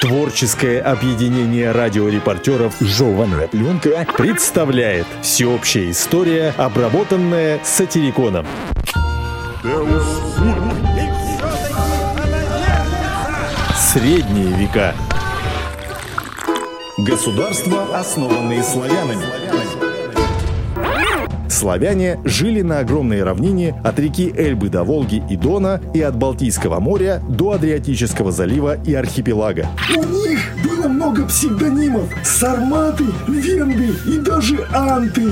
Творческое объединение радиорепортеров «Жеванная пленка» представляет всеобщая история, обработанная сатириконом. Средние века. Государства, основанные славянами. Славяне жили на огромной равнине от реки Эльбы до Волги и Дона и от Балтийского моря до Адриатического залива и архипелага. У них было много псевдонимов. Сарматы, венды и даже анты.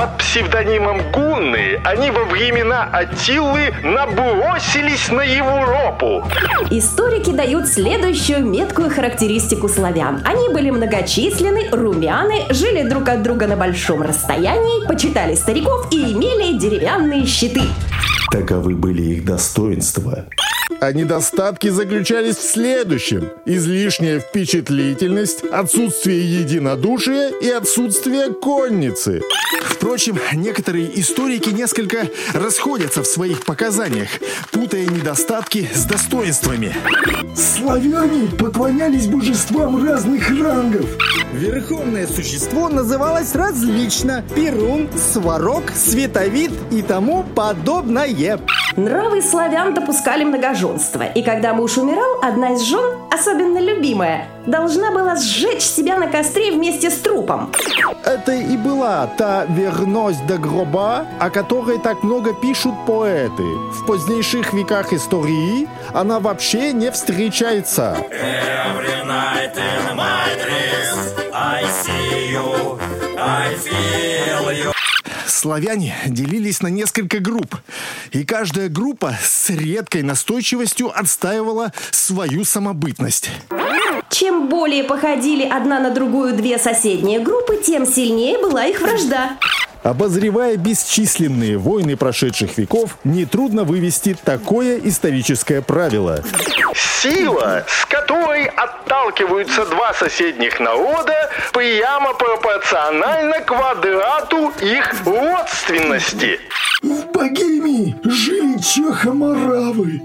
Под псевдонимом Гунны они во времена Атилы набросились на Европу. Историки дают следующую меткую характеристику славян. Они были многочисленны, румяны, жили друг от друга на большом расстоянии, почитали стариков и имели деревянные щиты. Таковы были их достоинства. А недостатки заключались в следующем. Излишняя впечатлительность, отсутствие единодушия и отсутствие конницы. Впрочем, некоторые историки несколько расходятся в своих показаниях, путая недостатки с достоинствами. Славяне поклонялись божествам разных рангов. Верховное существо называлось различно – Перун, Сварог, Световид и тому подобное. Нравы славян допускали многоженство, и когда муж умирал, одна из жен, особенно любимая, должна была сжечь себя на костре вместе с трупом. Это и была та верность до гроба, о которой так много пишут поэты. В позднейших веках истории она вообще не встречается. Every night in my dreams I see you. Славяне делились на несколько групп, и каждая группа с редкой настойчивостью отстаивала свою самобытность. Чем более походили одна на другую две соседние группы, тем сильнее была их вражда. Обозревая бесчисленные войны прошедших веков, нетрудно вывести такое историческое правило. Сила, которой отталкиваются два соседних народа, прямо пропорциональна квадрату их родственности. В Богемии жили чехоморавы.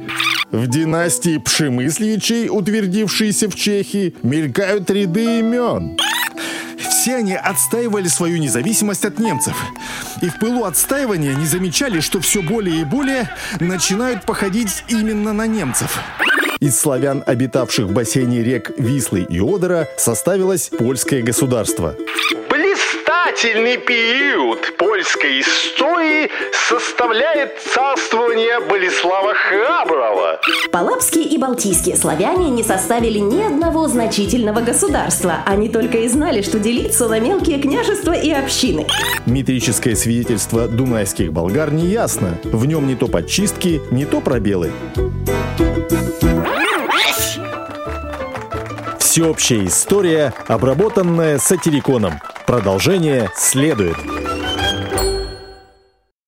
В династии Пшемысличей, утвердившейся в Чехии, мелькают ряды имен. Все они отстаивали свою независимость от немцев. И в пылу отстаивания не замечали, что все более и более начинают походить именно на немцев. Из славян, обитавших в бассейне рек Вислы и Одера, составилось польское государство. Блистательный период польской истории составляет царствование Болеслава Храброго. Палапские и балтийские славяне не составили ни одного значительного государства. Они только и знали, что делиться на мелкие княжества и общины. Метрическое свидетельство дунайских болгар не ясно. В нем не то подчистки, не то пробелы. Всеобщая история, обработанная сатириконом. Продолжение следует.